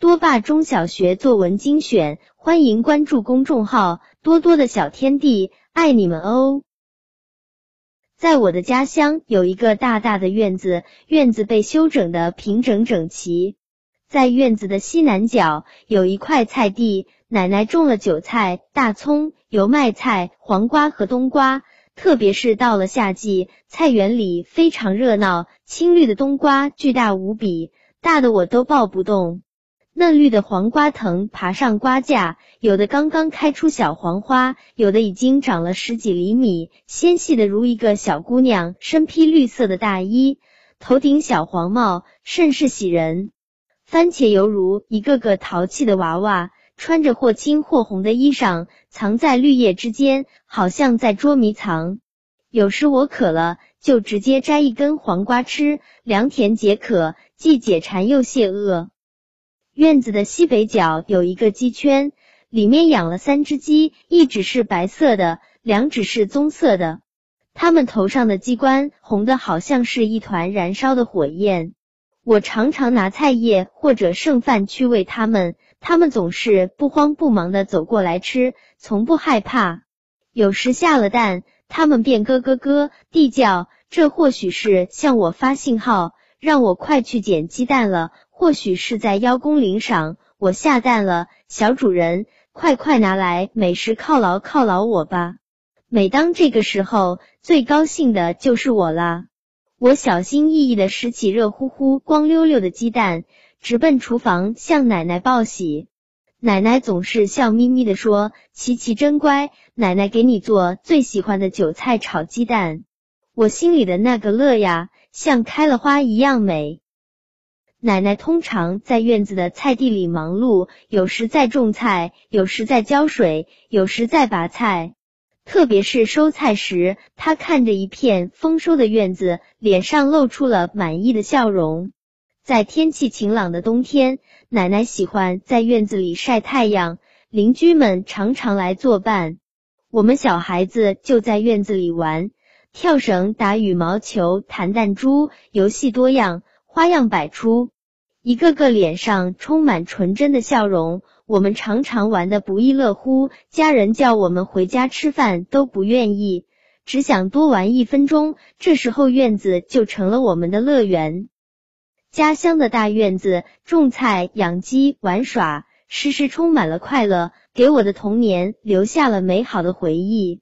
多霸中小学作文精选，欢迎关注公众号“多多的小天地”，爱你们哦！在我的家乡有一个大大的院子，院子被修整的平整整齐。在院子的西南角有一块菜地，奶奶种了韭菜、大葱、油麦菜、黄瓜和冬瓜。特别是到了夏季，菜园里非常热闹，青绿的冬瓜巨大无比，大的我都抱不动。嫩绿的黄瓜藤爬上瓜架，有的刚刚开出小黄花，有的已经长了十几厘米，纤细的如一个小姑娘，身披绿色的大衣，头顶小黄帽，甚是喜人。番茄犹如一个个淘气的娃娃，穿着或青或红的衣裳，藏在绿叶之间，好像在捉迷藏。有时我渴了，就直接摘一根黄瓜吃，凉甜解渴，既解馋又泄饿。院子的西北角有一个鸡圈，里面养了三只鸡，一只是白色的，两只是棕色的。它们头上的鸡冠红的好像是一团燃烧的火焰。我常常拿菜叶或者剩饭去喂它们，它们总是不慌不忙的走过来吃，从不害怕。有时下了蛋，它们便咯咯咯地叫，这或许是向我发信号，让我快去捡鸡蛋了。或许是在邀功领赏，我下蛋了，小主人，快快拿来美食犒劳犒劳我吧。每当这个时候，最高兴的就是我啦。我小心翼翼的拾起热乎乎、光溜溜的鸡蛋，直奔厨房向奶奶报喜。奶奶总是笑眯眯的说：“琪琪真乖，奶奶给你做最喜欢的韭菜炒鸡蛋。”我心里的那个乐呀，像开了花一样美。奶奶通常在院子的菜地里忙碌，有时在种菜，有时在浇水，有时在拔菜。特别是收菜时，她看着一片丰收的院子，脸上露出了满意的笑容。在天气晴朗的冬天，奶奶喜欢在院子里晒太阳，邻居们常常来作伴。我们小孩子就在院子里玩，跳绳、打羽毛球、弹弹珠，游戏多样。花样百出，一个个脸上充满纯真的笑容。我们常常玩的不亦乐乎，家人叫我们回家吃饭都不愿意，只想多玩一分钟。这时候院子就成了我们的乐园。家乡的大院子，种菜、养鸡、玩耍，时时充满了快乐，给我的童年留下了美好的回忆。